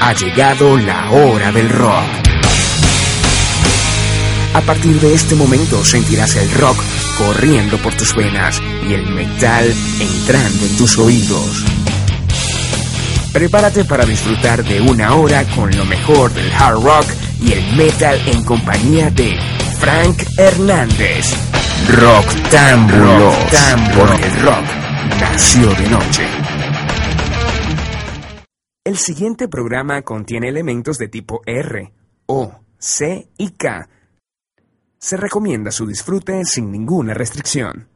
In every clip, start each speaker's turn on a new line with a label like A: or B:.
A: Ha llegado la hora del rock. A partir de este momento sentirás el rock corriendo por tus venas y el metal entrando en tus oídos. Prepárate para disfrutar de una hora con lo mejor del hard rock y el metal en compañía de Frank Hernández. Rock Tambulos, porque el rock nació de noche. El siguiente programa contiene elementos de tipo R, O, C y K. Se recomienda su disfrute sin ninguna restricción.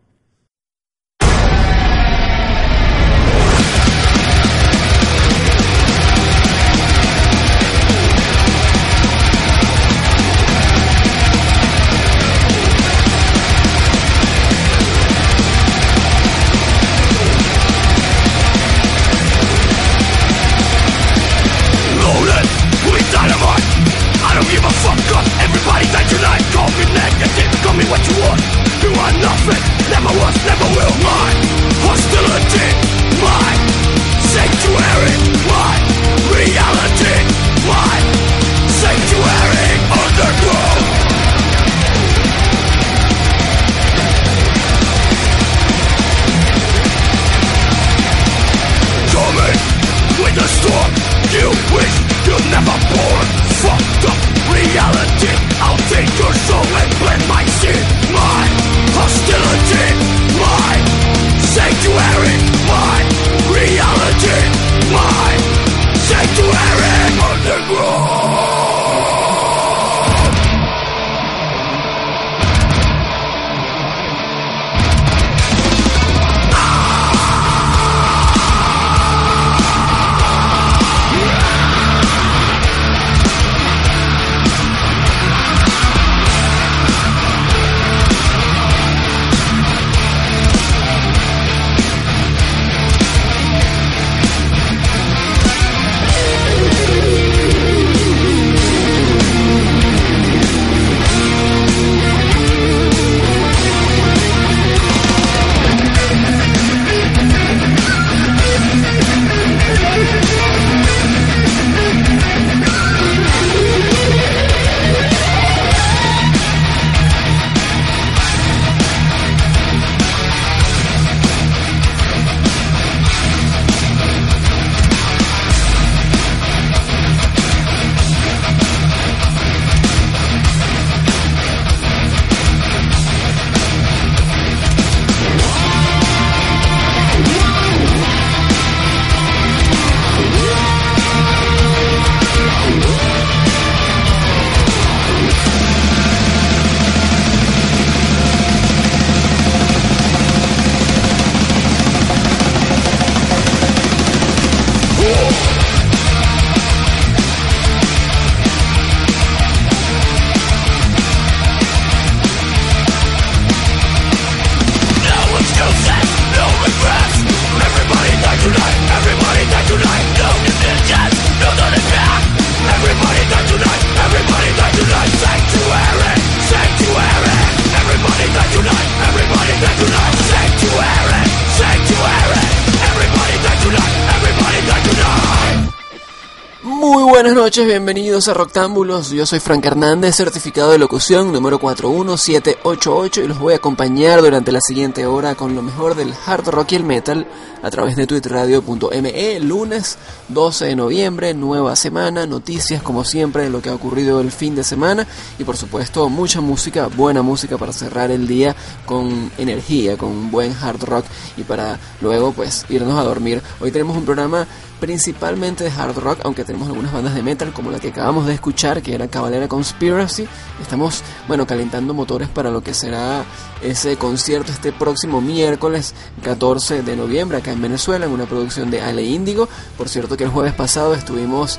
B: Buenas noches, bienvenidos a Roctámbulos. Yo soy Frank Hernández, certificado de locución número 41788 y los voy a acompañar durante la siguiente hora con lo mejor del hard rock y el metal a través de twitteradio.me. Lunes 12 de noviembre, nueva semana, noticias como siempre de lo que ha ocurrido el fin de semana y por supuesto mucha música, buena música para cerrar el día con energía, con buen hard rock y para luego pues irnos a dormir. Hoy tenemos un programa principalmente de hard rock, aunque tenemos algunas bandas de metal como la que acabamos de escuchar, que era Cavalera Conspiracy. Estamos, bueno, calentando motores para lo que será ese concierto este próximo miércoles 14 de noviembre acá en Venezuela, en una producción de Ale Índigo. Por cierto que el jueves pasado estuvimos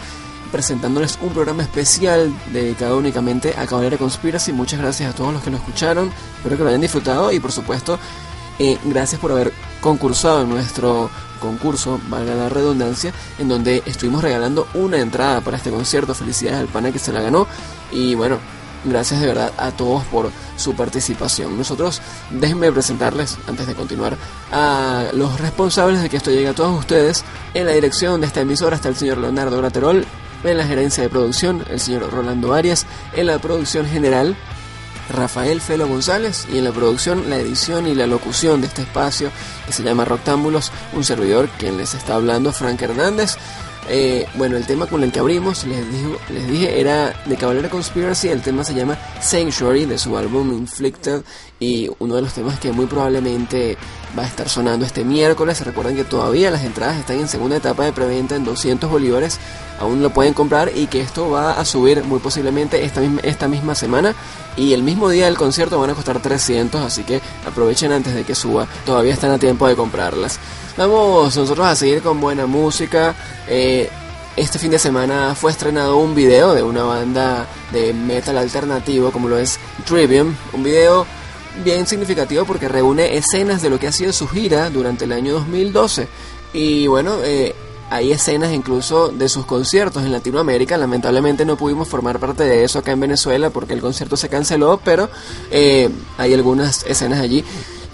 B: presentándoles un programa especial dedicado únicamente a Cabalera Conspiracy. Muchas gracias a todos los que lo escucharon, espero que lo hayan disfrutado y por supuesto eh, gracias por haber concursado en nuestro concurso, valga la redundancia, en donde estuvimos regalando una entrada para este concierto. Felicidades al pana que se la ganó. Y bueno, gracias de verdad a todos por su participación. Nosotros, déjenme presentarles, antes de continuar, a los responsables de que esto llegue a todos ustedes. En la dirección de esta emisora está el señor Leonardo Graterol. en la gerencia de producción, el señor Rolando Arias, en la producción general, Rafael Felo González y en la producción, la edición y la locución de este espacio que se llama Roctámbulos, un servidor quien les está hablando, Frank Hernández. Eh, bueno, el tema con el que abrimos, les, les dije, era de Cavalera Conspiracy. El tema se llama Sanctuary de su álbum Inflicted. Y uno de los temas que muy probablemente va a estar sonando este miércoles. Recuerden que todavía las entradas están en segunda etapa de preventa en 200 bolívares. Aún lo pueden comprar y que esto va a subir muy posiblemente esta misma, esta misma semana. Y el mismo día del concierto van a costar 300. Así que aprovechen antes de que suba. Todavía están a tiempo de comprarlas. Vamos nosotros a seguir con buena música. Eh, este fin de semana fue estrenado un video de una banda de metal alternativo como lo es Trivium. Un video bien significativo porque reúne escenas de lo que ha sido su gira durante el año 2012. Y bueno, eh, hay escenas incluso de sus conciertos en Latinoamérica. Lamentablemente no pudimos formar parte de eso acá en Venezuela porque el concierto se canceló, pero eh, hay algunas escenas allí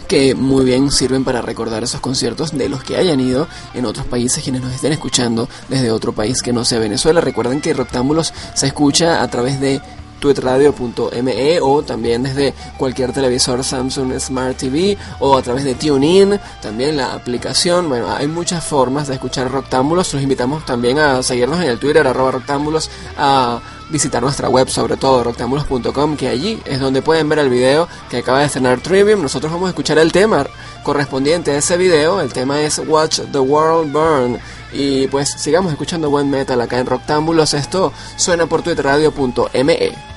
B: que muy bien sirven para recordar esos conciertos de los que hayan ido en otros países quienes nos estén escuchando desde otro país que no sea Venezuela. Recuerden que Rectángulos se escucha a través de tweetradio.me o también desde cualquier televisor Samsung Smart TV o a través de TuneIn, también la aplicación. Bueno, hay muchas formas de escuchar Roctámbulos. Los invitamos también a seguirnos en el Twitter, arroba Roctámbulos, a visitar nuestra web, sobre todo roctambulos.com, que allí es donde pueden ver el video que acaba de estrenar Trivium. Nosotros vamos a escuchar el tema correspondiente a ese video. El tema es Watch the World Burn. Y pues sigamos escuchando buen metal acá en Roctámbulos. Esto suena por twitterradio.me.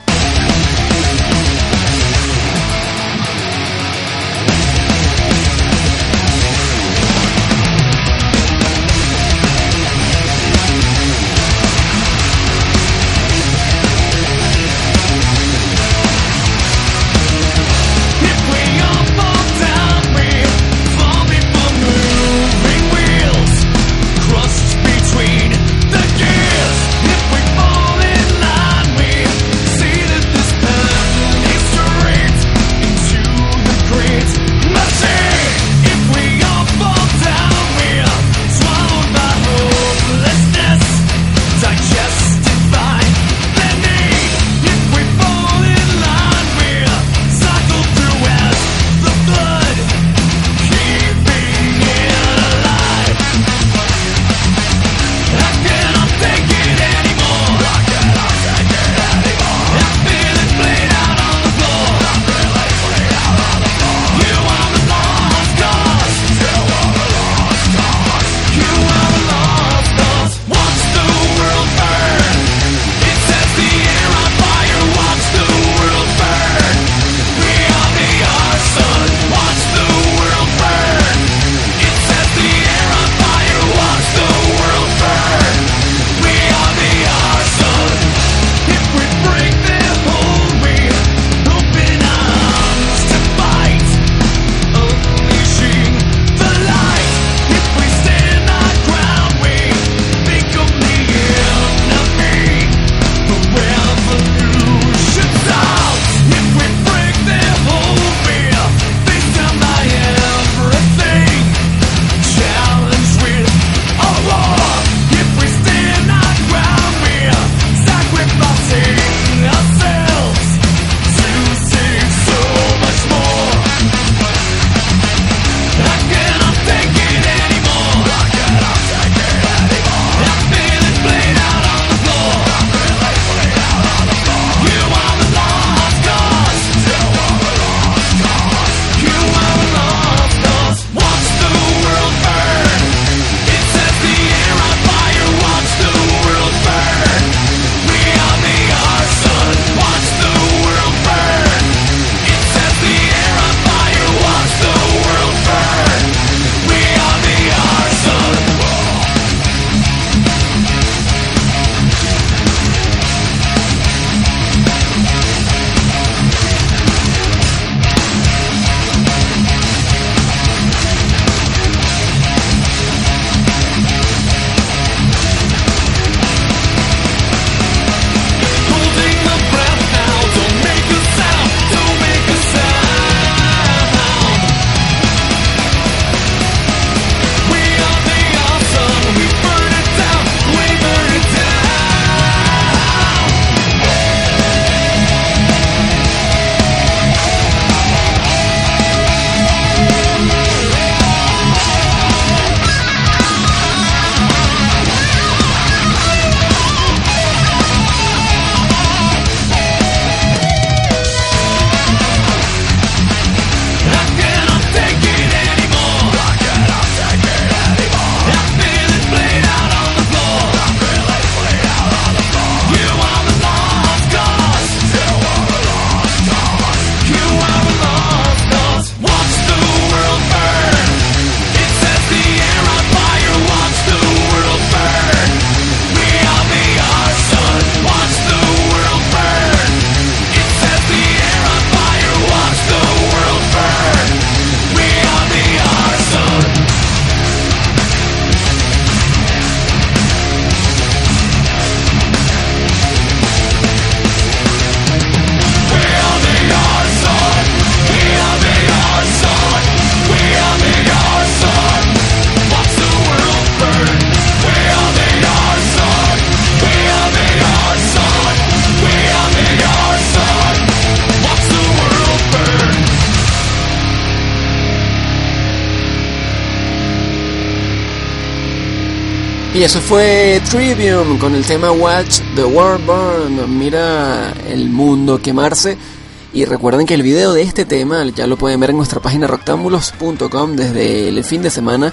B: Y eso fue Trivium con el tema Watch the World Burn. Mira el mundo quemarse. Y recuerden que el video de este tema ya lo pueden ver en nuestra página roctámbulos.com desde el fin de semana.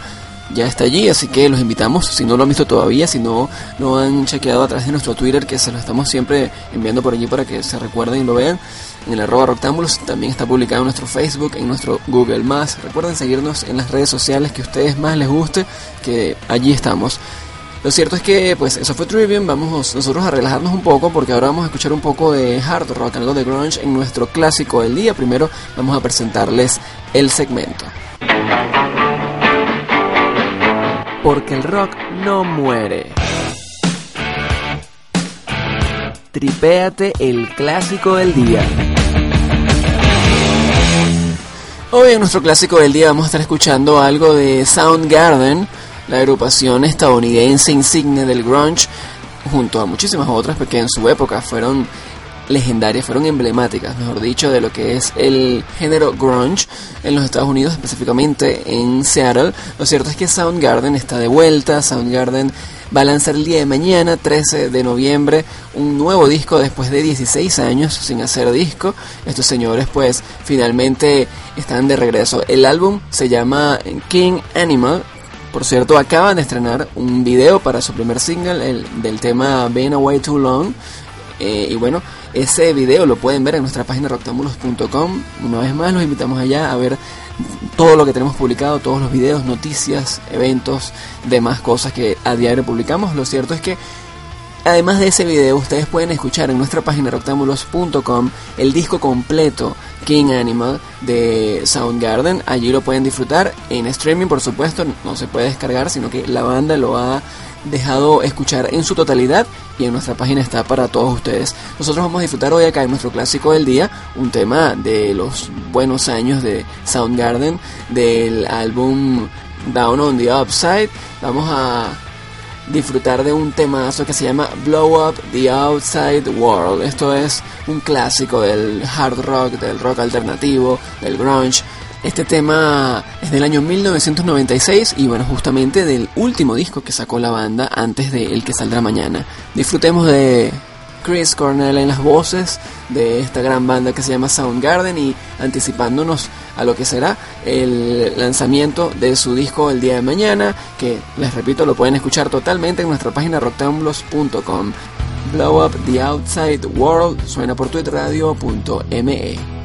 B: Ya está allí, así que los invitamos, si no lo han visto todavía, si no lo han chequeado a través de nuestro Twitter, que se lo estamos siempre enviando por allí para que se recuerden y lo vean, en el arroba Roctámbulos, también está publicado en nuestro Facebook, en nuestro Google+. Recuerden seguirnos en las redes sociales que a ustedes más les guste, que allí estamos. Lo cierto es que, pues, eso fue Trivium. Vamos nosotros a relajarnos un poco porque ahora vamos a escuchar un poco de hard rock, algo de grunge en nuestro clásico del día. Primero vamos a presentarles el segmento. Porque el rock no muere. Tripéate el clásico del día. Hoy en nuestro clásico del día vamos a estar escuchando algo de Soundgarden la agrupación estadounidense insigne del grunge, junto a muchísimas otras que en su época fueron legendarias, fueron emblemáticas, mejor dicho, de lo que es el género grunge en los Estados Unidos, específicamente en Seattle. Lo cierto es que Soundgarden está de vuelta, Soundgarden va a lanzar el día de mañana, 13 de noviembre, un nuevo disco después de 16 años sin hacer disco. Estos señores pues finalmente están de regreso. El álbum se llama King Animal por cierto, acaban de estrenar un video para su primer single el, del tema Been Away Too Long. Eh, y bueno, ese video lo pueden ver en nuestra página roctamulos.com. Una vez más, los invitamos allá a ver todo lo que tenemos publicado, todos los videos, noticias, eventos, demás cosas que a diario publicamos. Lo cierto es que Además de ese video, ustedes pueden escuchar en nuestra página rectángulos.com el disco completo King Animal de Soundgarden. Allí lo pueden disfrutar en streaming, por supuesto, no se puede descargar, sino que la banda lo ha dejado escuchar en su totalidad y en nuestra página está para todos ustedes. Nosotros vamos a disfrutar hoy acá en nuestro clásico del día, un tema de los buenos años de Soundgarden, del álbum Down on the Upside. Vamos a disfrutar de un temazo que se llama Blow Up the Outside World. Esto es un clásico del hard rock, del rock alternativo, del grunge. Este tema es del año 1996 y bueno, justamente del último disco que sacó la banda antes de el que saldrá mañana. Disfrutemos de Chris Cornell en las voces de esta gran banda que se llama Soundgarden y anticipándonos a lo que será el lanzamiento de su disco el día de mañana, que les repito lo pueden escuchar totalmente en nuestra página roctambulos.com. Blow Up the Outside World suena por twitteradio.me.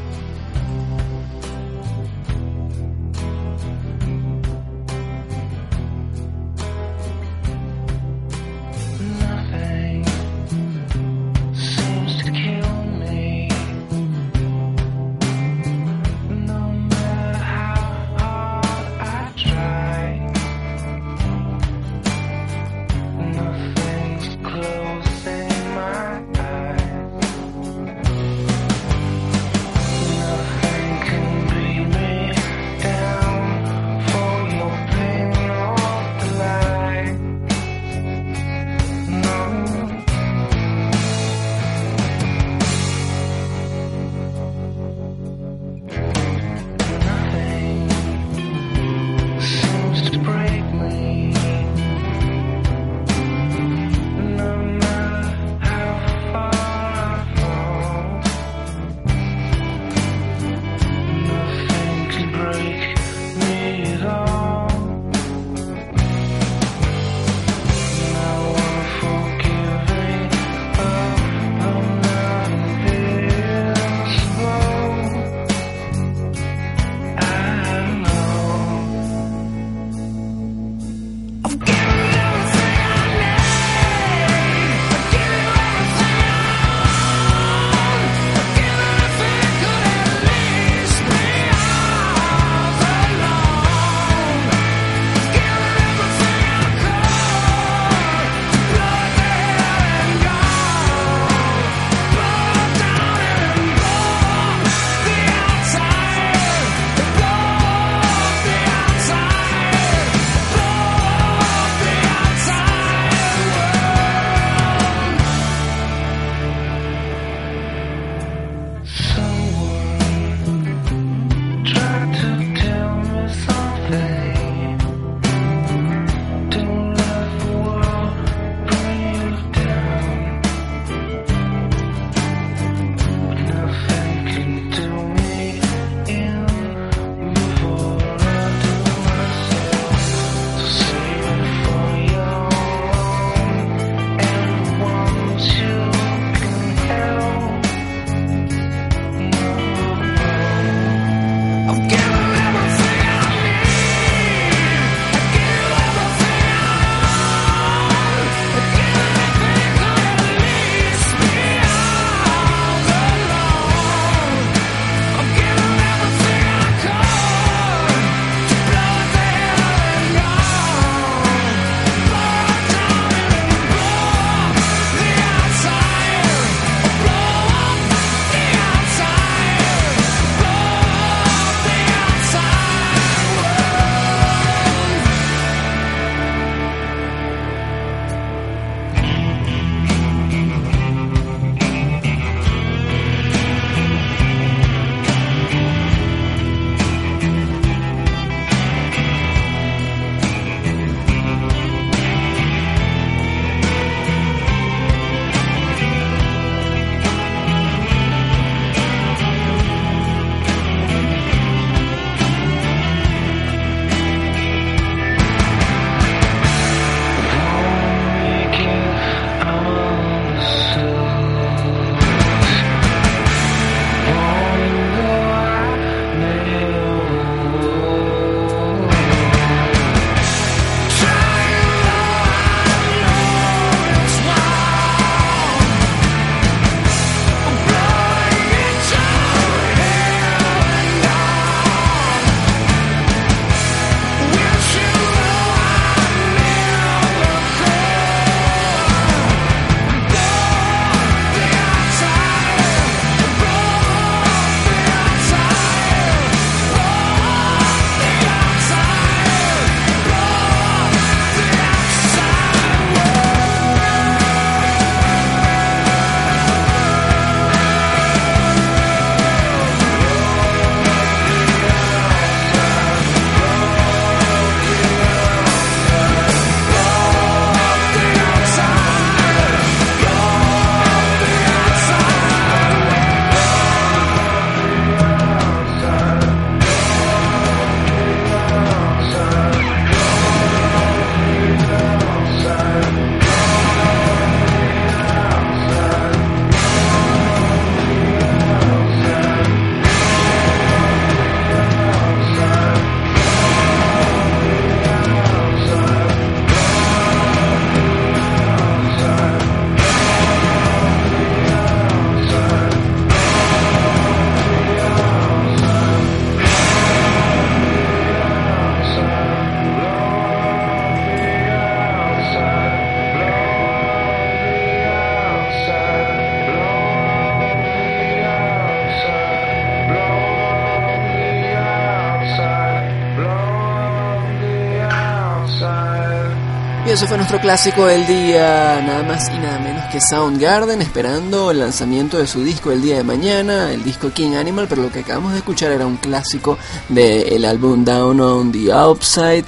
B: eso fue nuestro clásico del día, nada más y nada menos que Soundgarden, esperando el lanzamiento de su disco el día de mañana, el disco King Animal, pero lo que acabamos de escuchar era un clásico del álbum Down on the Outside,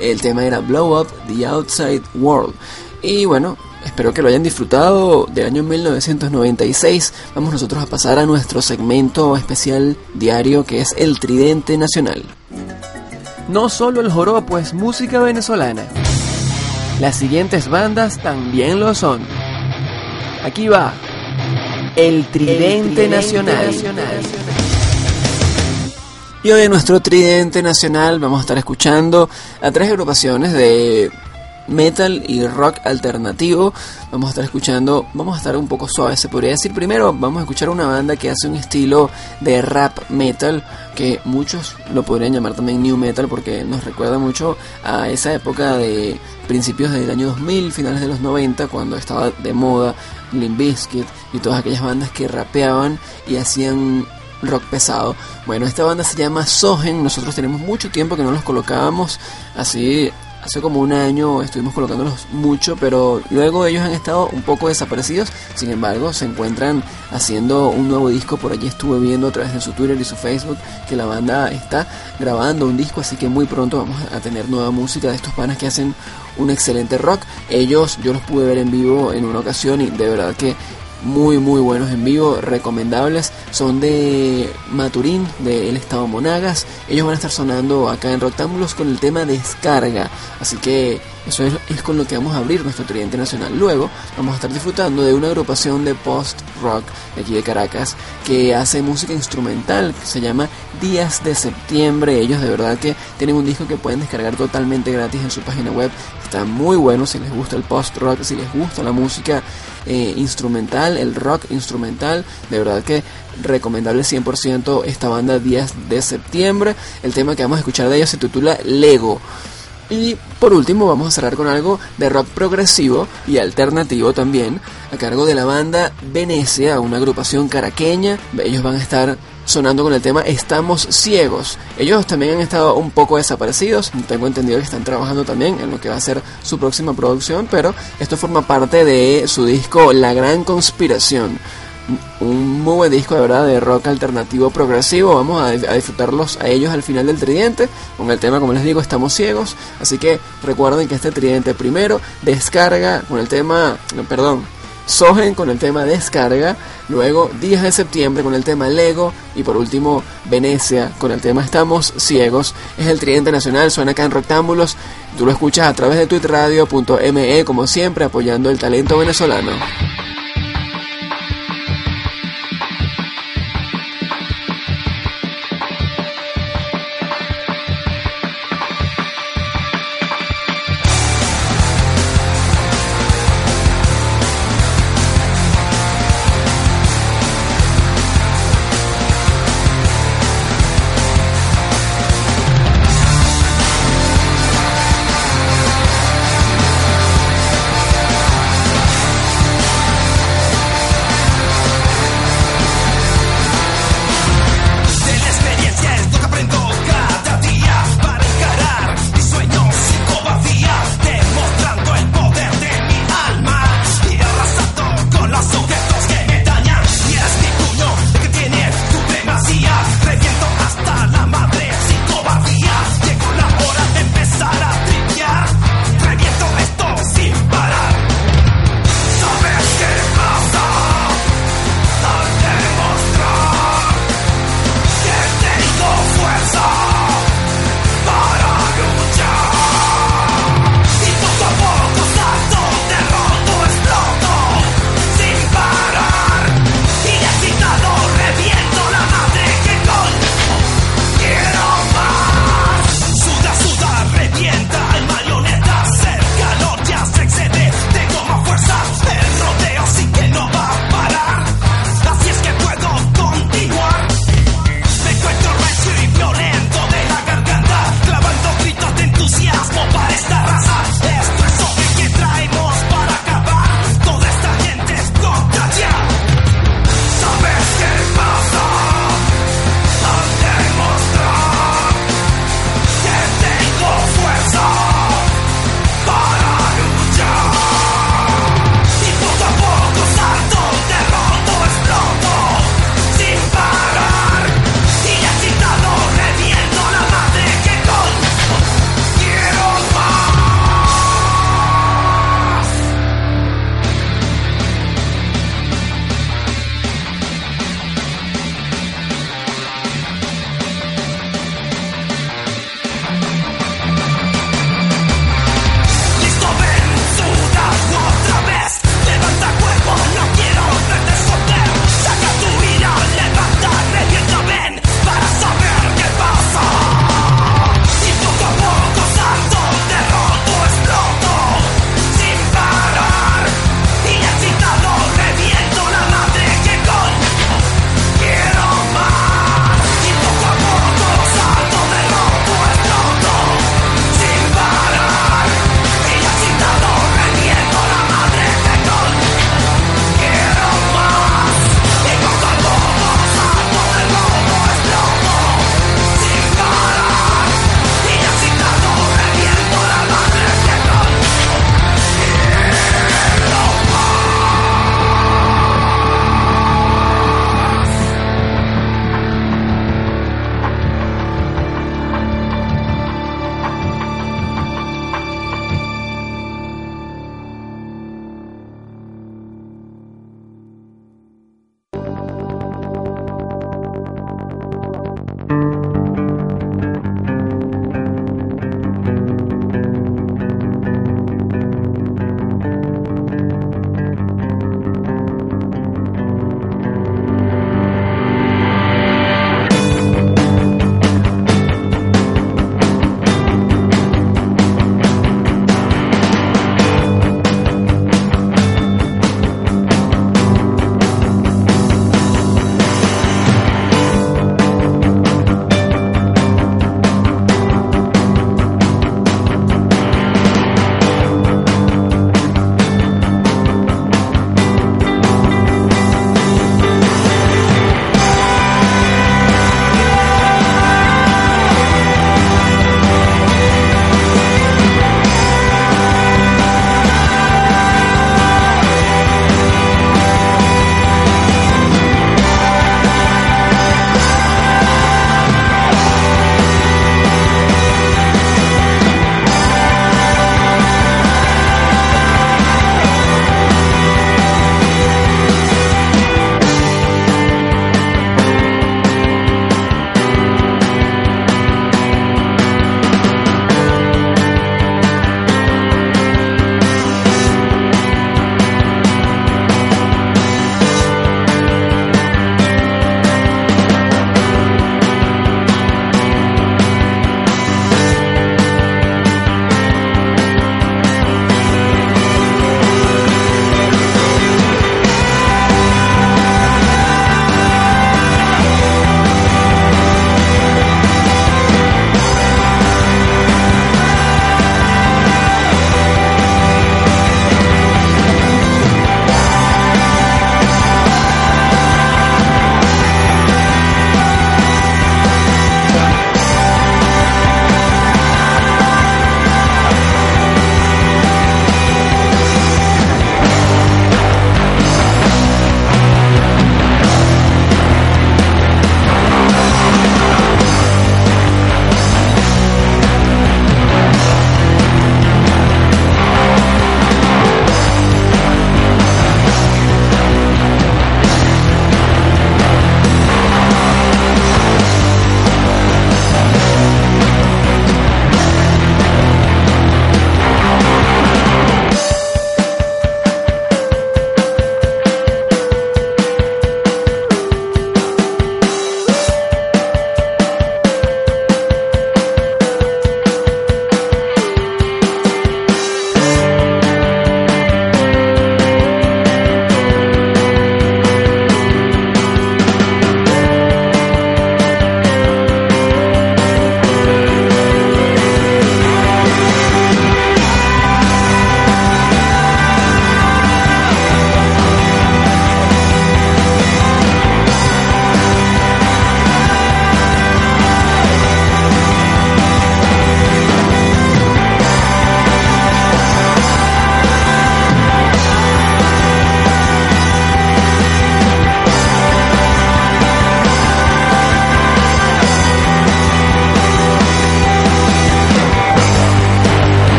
B: el tema era Blow Up the Outside World. Y bueno, espero que lo hayan disfrutado del año 1996. Vamos nosotros a pasar a nuestro segmento especial diario que es el Tridente Nacional. No solo el joropo es música venezolana. Las siguientes bandas también lo son. Aquí va. El Tridente, Nacional. Y hoy en nuestro Tridente Nacional vamos a estar escuchando a tres agrupaciones de metal y rock alternativo. Vamos a estar escuchando, vamos a estar un poco suave, se podría decir. Primero vamos a escuchar una banda que hace un estilo de rap metal, que muchos lo podrían llamar también new metal porque nos recuerda mucho a esa época de principios del año 2000, finales de los 90, cuando estaba de moda Limp Bizkit y todas aquellas bandas que rapeaban y hacían rock pesado. Bueno, esta banda se llama Sogen, nosotros tenemos mucho tiempo que no los colocábamos así hace como un año estuvimos colocándolos mucho, pero luego ellos han estado un poco desaparecidos. Sin embargo, se encuentran haciendo un nuevo disco. Por allí estuve viendo a través de su Twitter y su Facebook que la banda está grabando un disco, así que muy pronto vamos a tener nueva música de estos panas que hacen un excelente rock. Ellos yo los pude ver en vivo en una ocasión y de verdad que muy muy buenos en vivo, recomendables. Son de Maturín, del estado Monagas. Ellos van a estar sonando acá en Roctámbulos con el tema Descarga. Así que eso es, con lo que vamos a abrir nuestro tridente nacional. Luego vamos a estar disfrutando de una agrupación de post-rock de aquí de Caracas que hace música instrumental que se llama Días de Septiembre. Ellos de verdad que tienen un disco que pueden descargar totalmente gratis en su página web. Está muy bueno si les gusta el post-rock, si les gusta la música eh, instrumental, el rock instrumental. De verdad que recomendable 100% esta banda Días de Septiembre. El tema que vamos a escuchar de ellos se titula Lego. Y por último vamos a cerrar con algo de rock progresivo y alternativo también, a cargo de la banda Venecia, una agrupación caraqueña. Ellos van a estar sonando con el tema Estamos Ciegos. Ellos también han estado un poco desaparecidos, tengo entendido que están trabajando también en lo que va a ser su próxima producción, pero esto forma parte de su disco La Gran Conspiración un muy buen disco de verdad de rock alternativo progresivo. Vamos a, disfrutarlos a ellos al final del tridente. Con el tema, como les digo, estamos ciegos. Así que recuerden que este tridente primero descarga con el tema, perdón, Sogen con el tema Descarga, luego Días de Septiembre con el tema Lego y por último Venecia con el tema Estamos Ciegos. Es el Tridente Nacional, suena acá en Rectángulos. Tú lo escuchas a través de twitteradio.me como siempre apoyando el talento venezolano.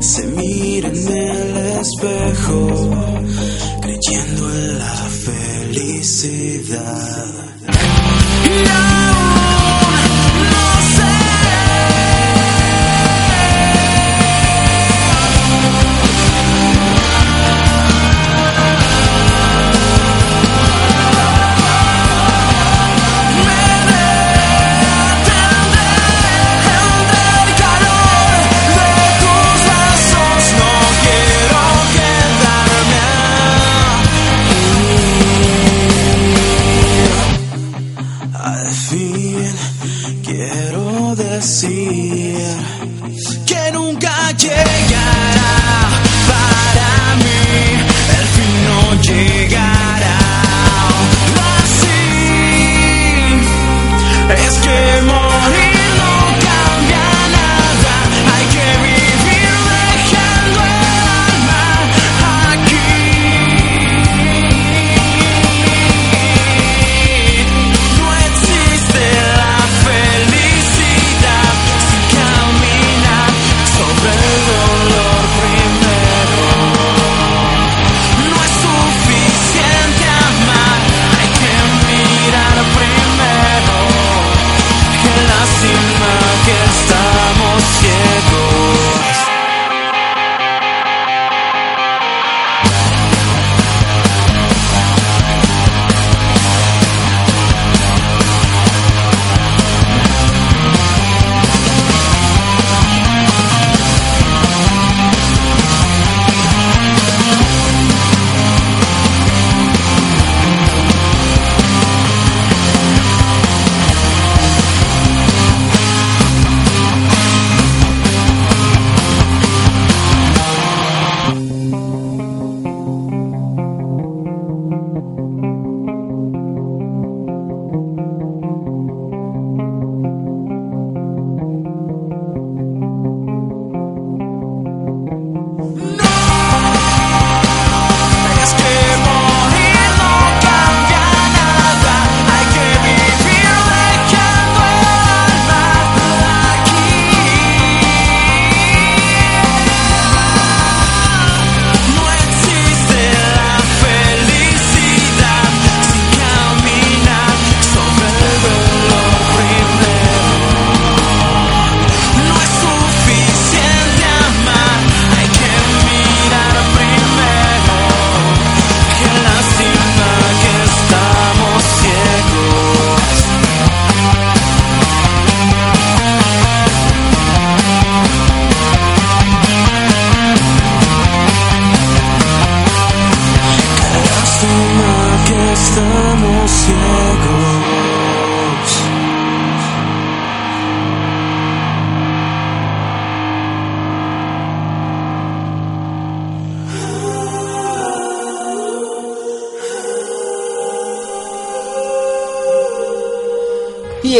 C: Se mira en el espejo, creyendo en la felicidad.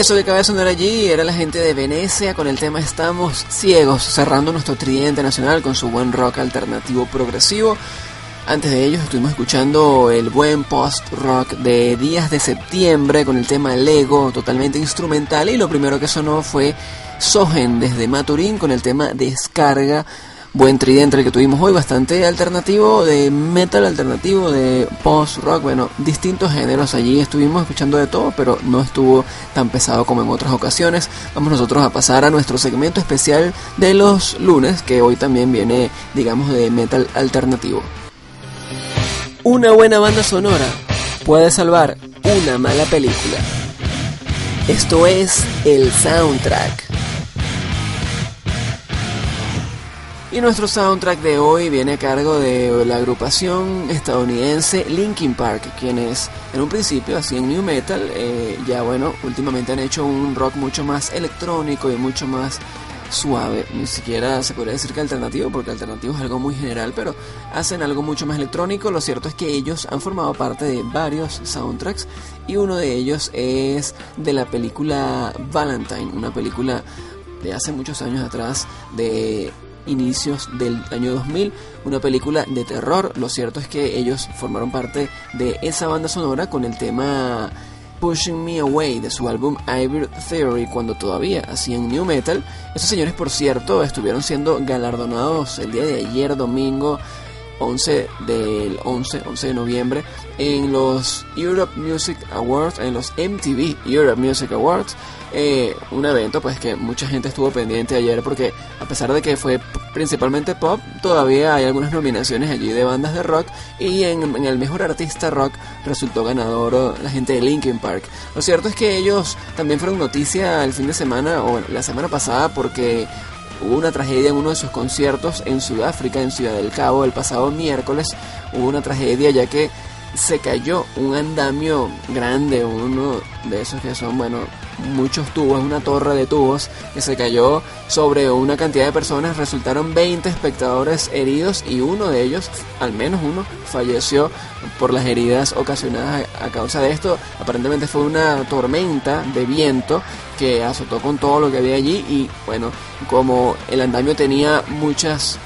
B: Eso que acaba de sonar allí era la gente de Venecia con el tema Estamos ciegos, cerrando nuestro tridente nacional con su buen rock alternativo progresivo. Antes de ellos estuvimos escuchando el buen post-rock de Días de Septiembre con el tema Lego, totalmente instrumental. Y lo primero que sonó fue Sogen desde Maturín con el tema Descarga. Buen tridente el que tuvimos hoy, bastante alternativo, de metal alternativo, de post-rock, bueno, distintos géneros. Allí estuvimos escuchando de todo, pero no estuvo tan pesado como en otras ocasiones. Vamos nosotros a pasar a nuestro segmento especial de los lunes, que hoy también viene, digamos, de metal alternativo. Una buena banda sonora puede salvar una mala película. Esto es el soundtrack. Y nuestro soundtrack de hoy viene a cargo de la agrupación estadounidense Linkin Park, quienes en un principio hacían new metal, eh, ya bueno, últimamente han hecho un rock mucho más electrónico y mucho más suave, ni siquiera se podría decir que alternativo, porque alternativo es algo muy general, pero hacen algo mucho más electrónico. Lo cierto es que ellos han formado parte de varios soundtracks y uno de ellos es de la película Valentine, una película de hace muchos años atrás de inicios del año 2000, una película de terror. Lo cierto es que ellos formaron parte de esa banda sonora con el tema Pushing Me Away de su álbum Hybrid Theory cuando todavía hacían new metal. Estos señores, por cierto, estuvieron siendo galardonados el día de ayer, domingo 11 del 11, 11 de noviembre en los Europe Music Awards, en los MTV Europe Music Awards. Eh, un evento pues que mucha gente estuvo pendiente ayer porque a pesar de que fue principalmente pop, todavía hay algunas nominaciones allí de bandas de rock y en, el mejor artista rock resultó ganador la gente de Linkin Park. Lo cierto es que ellos también fueron noticia el fin de semana o la semana pasada porque hubo una tragedia en uno de sus conciertos en Sudáfrica, en Ciudad del Cabo, el pasado miércoles. Hubo una tragedia ya que se cayó un andamio grande, uno de esos que son, bueno, muchos tubos, una torre de tubos que se cayó sobre una cantidad de personas. Resultaron 20 espectadores heridos y uno de ellos, al menos uno, falleció por las heridas ocasionadas a, causa de esto. Aparentemente fue una tormenta de viento que azotó con todo lo que había allí y bueno, como el andamio tenía muchas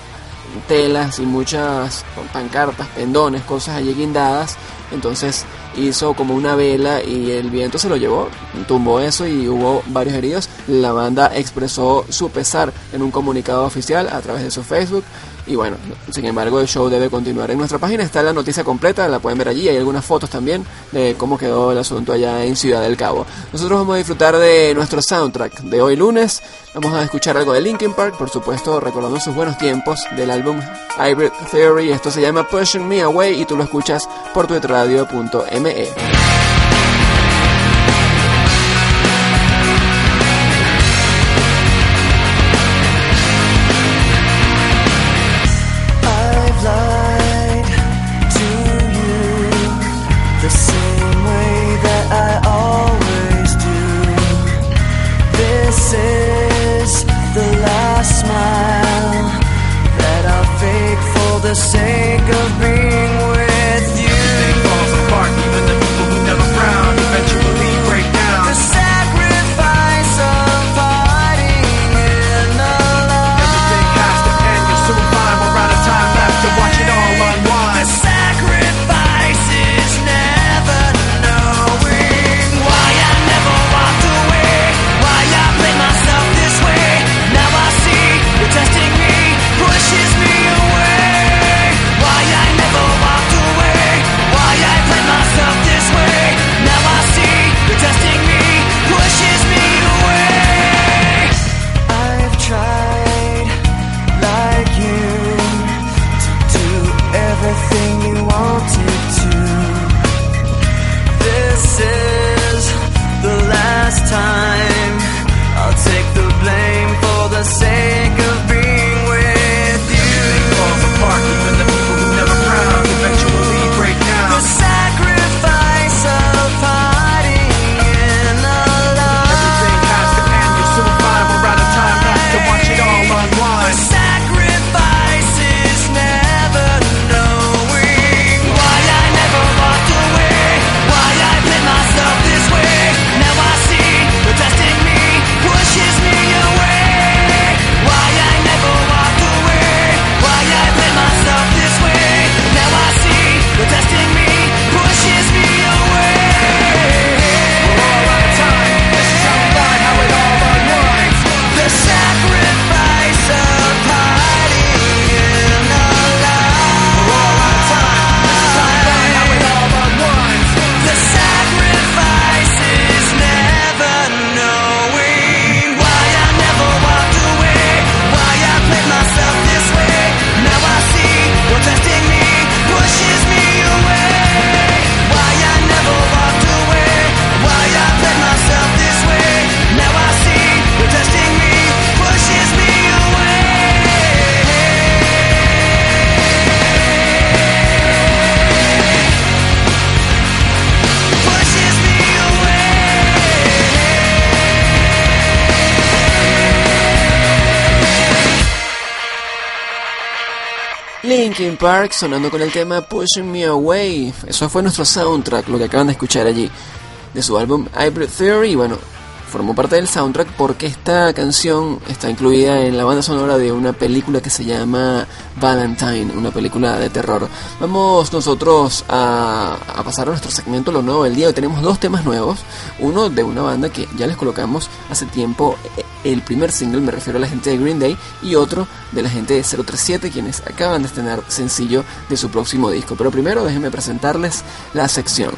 B: telas y muchas pancartas, pendones, cosas allí guindadas. Entonces hizo como una vela y el viento se lo llevó, tumbó eso y hubo varios heridos. La banda expresó su pesar en un comunicado oficial a través de su Facebook. Y bueno, sin embargo, el show debe continuar. En nuestra página está la noticia completa, la pueden ver allí. Hay algunas fotos también de cómo quedó el asunto allá en Ciudad del Cabo. Nosotros vamos a disfrutar de nuestro soundtrack de hoy lunes. Vamos a escuchar algo de Linkin Park, por supuesto, recordando sus buenos tiempos del álbum Hybrid Theory. Esto se llama Pushing Me Away y tú lo escuchas por tuitradio.me. Linkin Park sonando con el tema Pushing Me Away. Eso fue nuestro soundtrack, lo que acaban de escuchar allí. De su álbum Hybrid Theory. Bueno, formó parte del soundtrack porque esta canción está incluida en la banda sonora de una película que se llama Valentine, una película de terror. Vamos nosotros a, a pasar a nuestro segmento Lo Nuevo del Día. Hoy tenemos dos temas nuevos. Uno de una banda que ya les colocamos hace tiempo eh, el primer single, me refiero a la gente de Green Day, y otro de la gente de 037, quienes acaban de estrenar sencillo de su próximo disco. Pero primero déjenme presentarles la sección.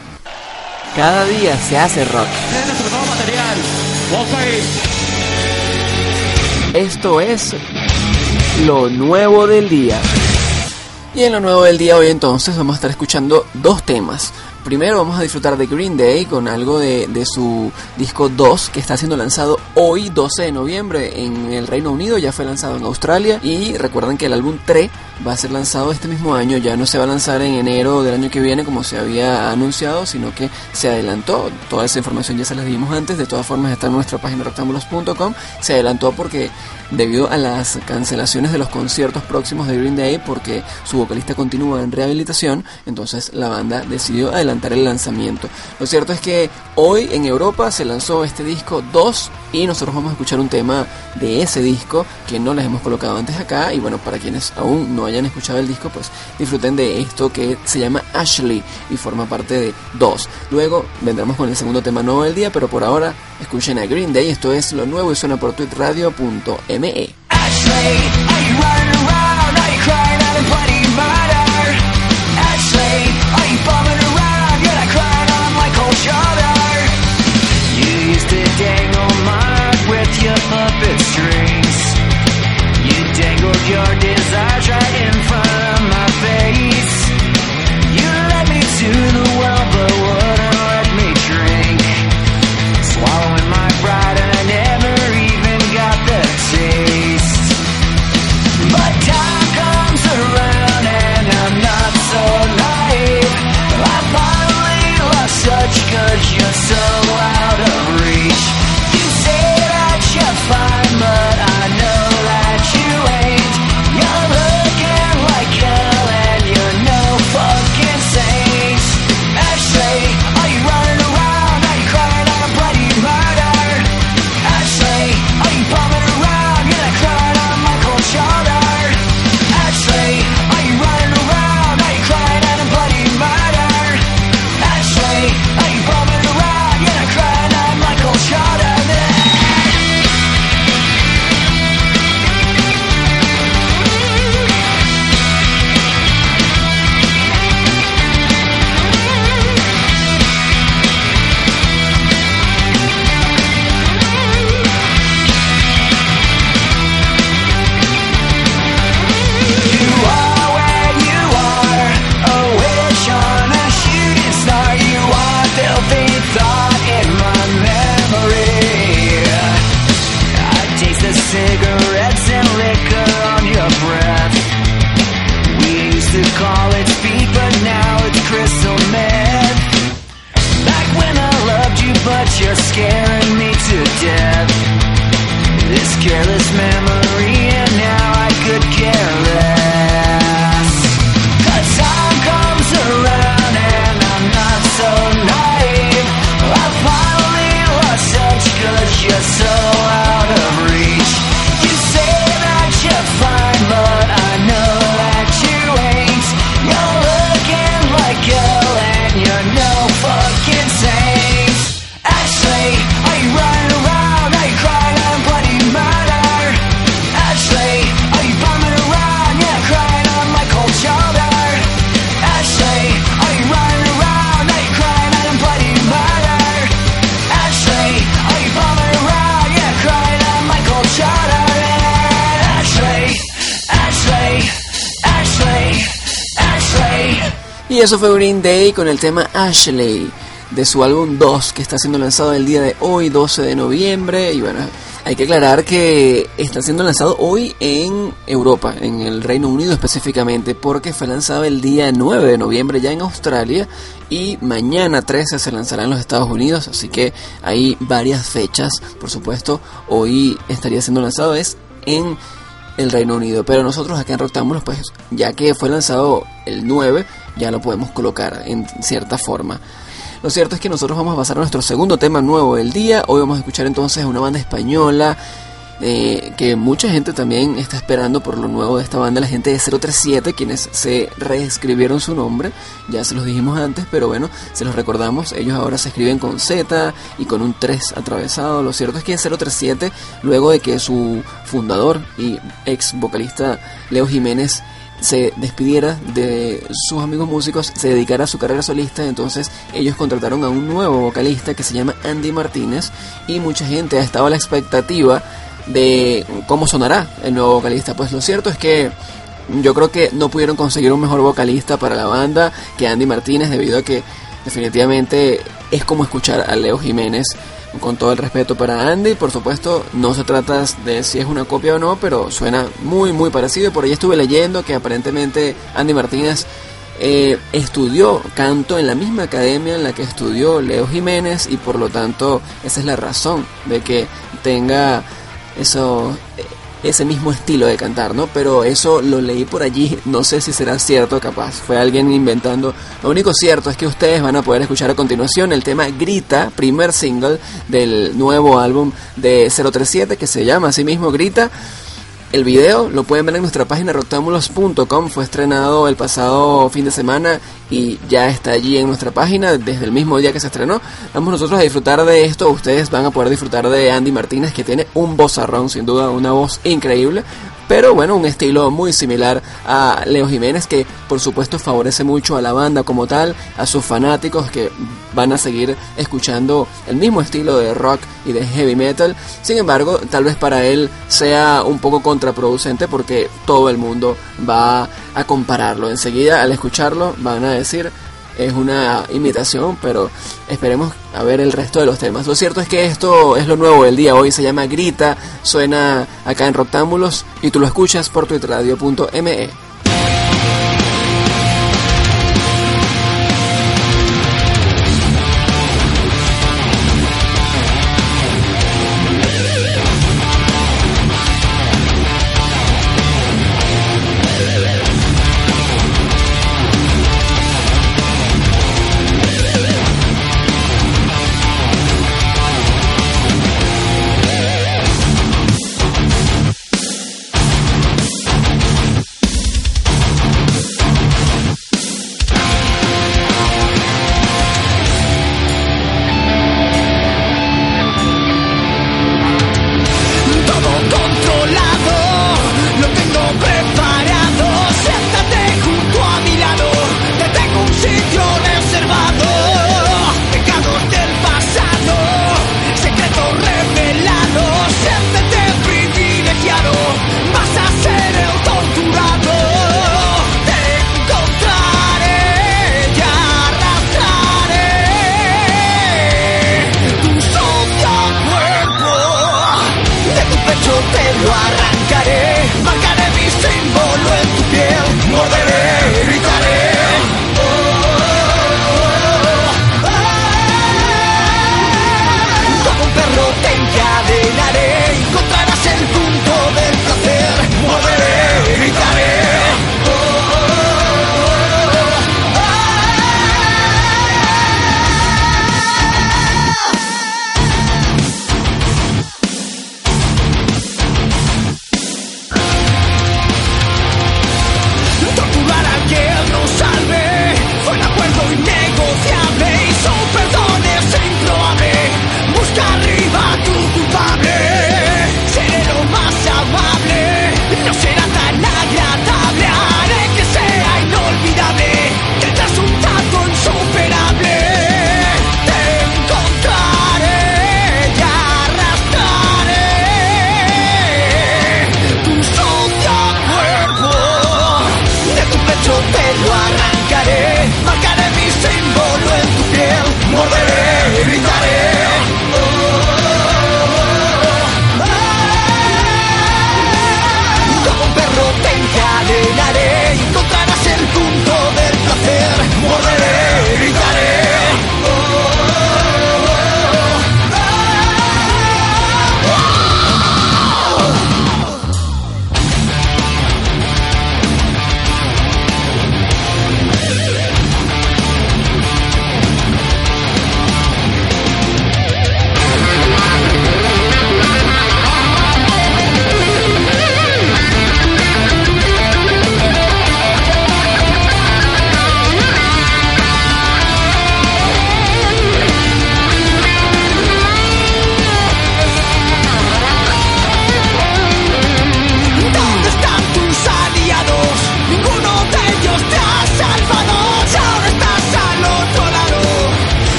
B: Cada día se hace rock.
D: nuestro nuevo material.
B: Esto es lo nuevo del día. Y en lo nuevo del día hoy entonces vamos a estar escuchando dos temas. Primero vamos a disfrutar de Green Day con algo de, de su disco 2 que está siendo lanzado hoy 12 de noviembre en el Reino Unido, ya fue lanzado en Australia y recuerden que el álbum 3 va a ser lanzado este mismo año, ya no se va a lanzar en enero del año que viene como se había anunciado, sino que se adelantó, toda esa información ya se las dimos antes, de todas formas está en nuestra página rectángulos.com, se adelantó porque debido a las cancelaciones de los conciertos próximos de Green Day porque su vocalista continúa en rehabilitación, entonces la banda decidió adelantar el lanzamiento. Lo cierto es que hoy en Europa se lanzó este disco 2 y nosotros vamos a escuchar un tema de ese disco que no les hemos colocado antes acá. Y bueno, para quienes aún no hayan escuchado el disco, pues disfruten de esto que se llama Ashley y forma parte de 2. Luego vendremos con el segundo tema nuevo del día, pero por ahora escuchen a Green Day, esto es lo nuevo y suena por tweetradio.me.
C: Ashley, are
B: Y eso fue Green Day con el tema Ashley de su álbum 2 que está siendo lanzado el día de hoy, 12 de noviembre. Y bueno, hay que aclarar que está siendo lanzado hoy en Europa, en el Reino Unido específicamente, porque fue lanzado el día 9 de noviembre ya en Australia y mañana 13 se lanzará en los Estados Unidos. Así que hay varias fechas, por supuesto. Hoy estaría siendo lanzado es en el Reino Unido. Pero nosotros acá en pues ya que fue lanzado el 9, ya lo podemos colocar en cierta forma. Lo cierto es que nosotros vamos a pasar a nuestro segundo tema nuevo del día. Hoy vamos a escuchar entonces a una banda española eh, que mucha gente también está esperando por lo nuevo de esta banda, la gente de 037, quienes se reescribieron su nombre, ya se los dijimos antes, pero bueno, se los recordamos, ellos ahora se escriben con Z y con un 3 atravesado, lo cierto es que 037, luego de que su fundador y ex vocalista Leo Jiménez se despidiera de sus amigos músicos, se dedicara a su carrera solista, entonces ellos contrataron a un nuevo vocalista que se llama Andy Martínez y mucha gente ha estado a la expectativa de cómo sonará el nuevo vocalista. Pues lo cierto es que yo creo que no pudieron conseguir un mejor vocalista para la banda que Andy Martínez debido a que definitivamente es como escuchar a Leo Jiménez con todo el respeto para Andy, por supuesto, no se trata de si es una copia o no, pero suena muy, muy parecido. Por ahí estuve leyendo que aparentemente Andy Martínez eh, estudió canto en la misma academia en la que estudió Leo Jiménez y por lo tanto esa es la razón de que tenga eso ese mismo estilo de cantar, ¿no? Pero eso lo leí por allí, no sé si será cierto, capaz fue alguien inventando. Lo único cierto es que ustedes van a poder escuchar a continuación el tema Grita, primer single del nuevo álbum de 037 que se llama así mismo Grita. El video lo pueden ver en nuestra página roctámbulos.com, fue estrenado el pasado fin de semana y ya está allí en nuestra página desde el mismo día que se estrenó. Vamos nosotros a disfrutar de esto, ustedes van a poder disfrutar de Andy Martínez que tiene un vozarrón, sin duda una voz increíble, pero bueno, un estilo muy similar a Leo Jiménez que por supuesto favorece mucho a la banda como tal, a sus fanáticos que van a seguir escuchando el mismo estilo de rock y de heavy metal. Sin embargo, tal vez para él sea un poco contraproducente porque todo el mundo va a compararlo. Enseguida al escucharlo van a decir es una imitación, pero esperemos a ver el resto de los temas. Lo cierto es que esto es lo nuevo del día. Hoy se llama Grita, suena acá en Roctámbulos y tú lo escuchas por tuitradio.me.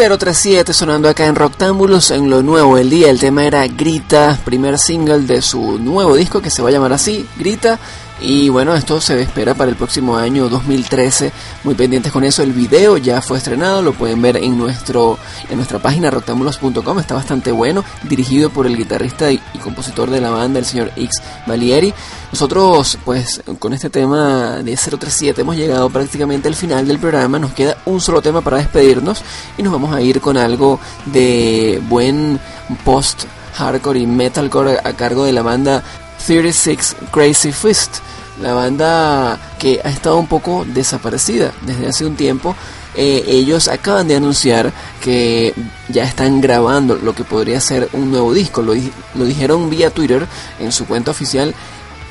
B: 037 sonando acá en Roctámbulos en lo nuevo del día. El tema era Grita, primer single de su nuevo disco que se va a llamar así, Grita. Y bueno, esto se espera para el próximo año 2013. Muy pendientes con eso. El video ya fue estrenado, lo pueden ver en nuestro en nuestra página roctambulos.com. Está bastante bueno, dirigido por el guitarrista y, y compositor de la banda, el señor X Valieri. Nosotros, pues, con este tema de 037 hemos llegado prácticamente al final del programa. Nos queda un solo tema para despedirnos y nos vamos a ir con algo de buen post hardcore y metalcore a cargo de la banda 36 Crazy Fist, la banda que ha estado un poco desaparecida desde hace un tiempo. Eh, ellos acaban de anunciar que ya están grabando lo que podría ser un nuevo disco. Lo, di- lo dijeron vía Twitter en su cuenta oficial.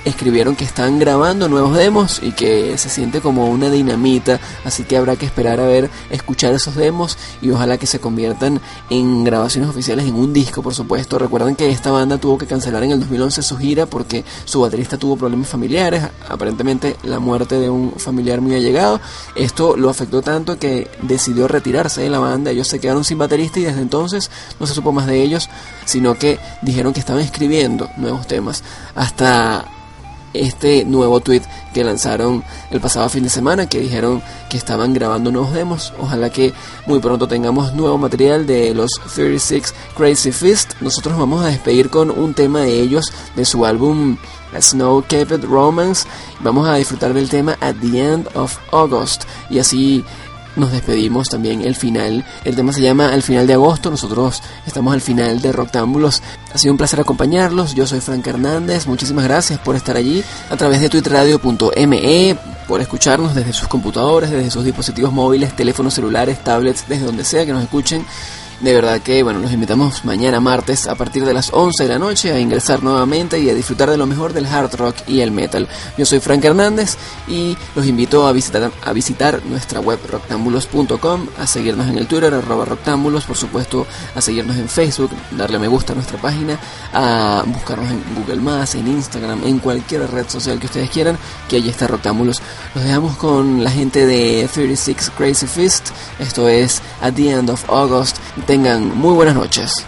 B: Escribieron que están grabando nuevos demos y que se siente como una dinamita, así que habrá que esperar a ver, escuchar esos demos y ojalá que se conviertan en grabaciones oficiales en un disco, por supuesto. Recuerden que esta banda tuvo que cancelar en el 2011 su gira porque su baterista tuvo problemas familiares, aparentemente la muerte de un familiar muy allegado. Esto lo afectó tanto que decidió retirarse de la banda. Ellos se quedaron sin baterista y desde entonces no se supo más de ellos, sino que dijeron que estaban escribiendo nuevos temas. Hasta este nuevo tweet que lanzaron el pasado fin de semana que dijeron que estaban grabando nuevos demos. Ojalá que muy pronto tengamos nuevo material de los 36 Crazy Fist. Nosotros nos vamos a despedir con un tema de ellos de su álbum Snow Capped Romance. Vamos a disfrutar del tema At the End of August y así nos despedimos también el final. El tema se llama Al final de agosto. Nosotros estamos al final de Roctámbulos. Ha sido un placer acompañarlos. Yo soy Frank Hernández. Muchísimas gracias por estar allí a través de twitteradio.me, por escucharnos desde sus computadores, desde sus dispositivos móviles, teléfonos celulares, tablets, desde donde sea que nos escuchen. De verdad que, bueno, los invitamos mañana martes a partir de las 11 de la noche a ingresar nuevamente y a disfrutar de lo mejor del hard rock y el metal. Yo soy Frank Hernández y los invito a visitar, a visitar nuestra web roctambulos.com, a seguirnos en el Twitter, arroba roctambulos, por supuesto, a seguirnos en Facebook, darle me gusta a nuestra página, a buscarnos en Google Más, en Instagram, en cualquier red social que ustedes quieran, que allí está Roctámbulos. Los dejamos con la gente de 36 Crazy Fist. Esto es At the End of August. Tengan muy buenas noches.